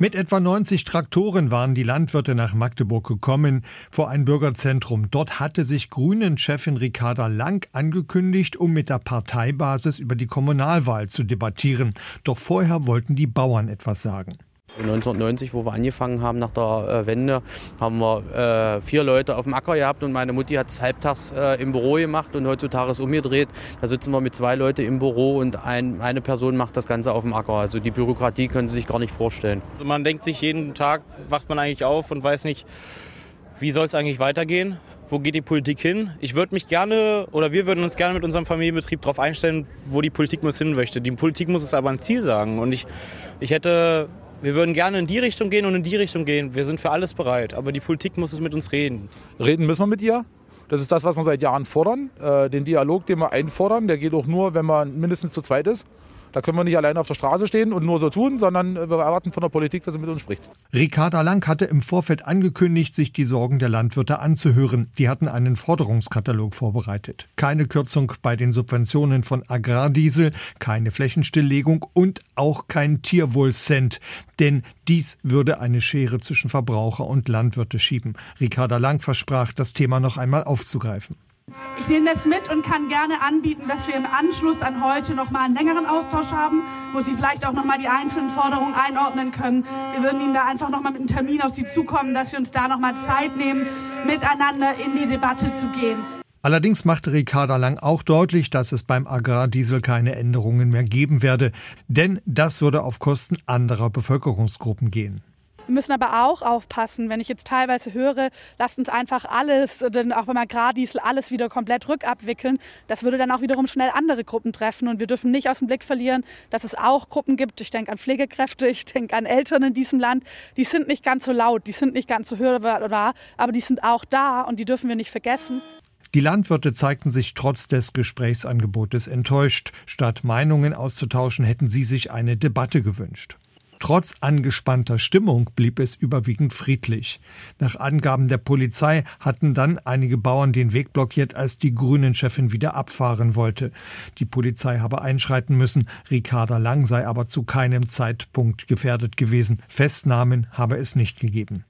Mit etwa 90 Traktoren waren die Landwirte nach Magdeburg gekommen, vor ein Bürgerzentrum. Dort hatte sich Grünen-Chefin Ricarda Lang angekündigt, um mit der Parteibasis über die Kommunalwahl zu debattieren. Doch vorher wollten die Bauern etwas sagen. 1990, wo wir angefangen haben nach der äh, Wende, haben wir äh, vier Leute auf dem Acker gehabt und meine Mutti hat es halbtags äh, im Büro gemacht und heutzutage ist umgedreht. Da sitzen wir mit zwei Leuten im Büro und ein, eine Person macht das Ganze auf dem Acker. Also die Bürokratie können Sie sich gar nicht vorstellen. Also man denkt sich jeden Tag, wacht man eigentlich auf und weiß nicht, wie soll es eigentlich weitergehen? Wo geht die Politik hin? Ich würde mich gerne oder wir würden uns gerne mit unserem Familienbetrieb darauf einstellen, wo die Politik muss hin möchte. Die Politik muss es aber ein Ziel sagen. Und ich, ich hätte wir würden gerne in die Richtung gehen und in die Richtung gehen. Wir sind für alles bereit, aber die Politik muss es mit uns reden. Reden müssen wir mit ihr. Das ist das, was wir seit Jahren fordern. Äh, den Dialog, den wir einfordern, der geht auch nur, wenn man mindestens zu zweit ist. Da können wir nicht alleine auf der Straße stehen und nur so tun, sondern wir erwarten von der Politik, dass sie mit uns spricht. Ricarda Lang hatte im Vorfeld angekündigt, sich die Sorgen der Landwirte anzuhören. Die hatten einen Forderungskatalog vorbereitet. Keine Kürzung bei den Subventionen von Agrardiesel, keine Flächenstilllegung und auch kein Tierwohlcent. Denn dies würde eine Schere zwischen Verbraucher und Landwirte schieben. Ricarda Lang versprach, das Thema noch einmal aufzugreifen. Ich nehme das mit und kann gerne anbieten, dass wir im Anschluss an heute noch mal einen längeren Austausch haben, wo Sie vielleicht auch noch mal die einzelnen Forderungen einordnen können. Wir würden Ihnen da einfach noch mal mit einem Termin auf Sie zukommen, dass wir uns da noch mal Zeit nehmen, miteinander in die Debatte zu gehen. Allerdings machte Ricarda Lang auch deutlich, dass es beim Agrardiesel keine Änderungen mehr geben werde, denn das würde auf Kosten anderer Bevölkerungsgruppen gehen. Wir müssen aber auch aufpassen, wenn ich jetzt teilweise höre, lasst uns einfach alles, denn auch beim Agrardiesel, alles wieder komplett rückabwickeln. Das würde dann auch wiederum schnell andere Gruppen treffen. Und wir dürfen nicht aus dem Blick verlieren, dass es auch Gruppen gibt. Ich denke an Pflegekräfte, ich denke an Eltern in diesem Land. Die sind nicht ganz so laut, die sind nicht ganz so hörbar, aber die sind auch da und die dürfen wir nicht vergessen. Die Landwirte zeigten sich trotz des Gesprächsangebotes enttäuscht. Statt Meinungen auszutauschen, hätten sie sich eine Debatte gewünscht. Trotz angespannter Stimmung blieb es überwiegend friedlich. Nach Angaben der Polizei hatten dann einige Bauern den Weg blockiert, als die Grünen-Chefin wieder abfahren wollte. Die Polizei habe einschreiten müssen. Ricarda Lang sei aber zu keinem Zeitpunkt gefährdet gewesen. Festnahmen habe es nicht gegeben.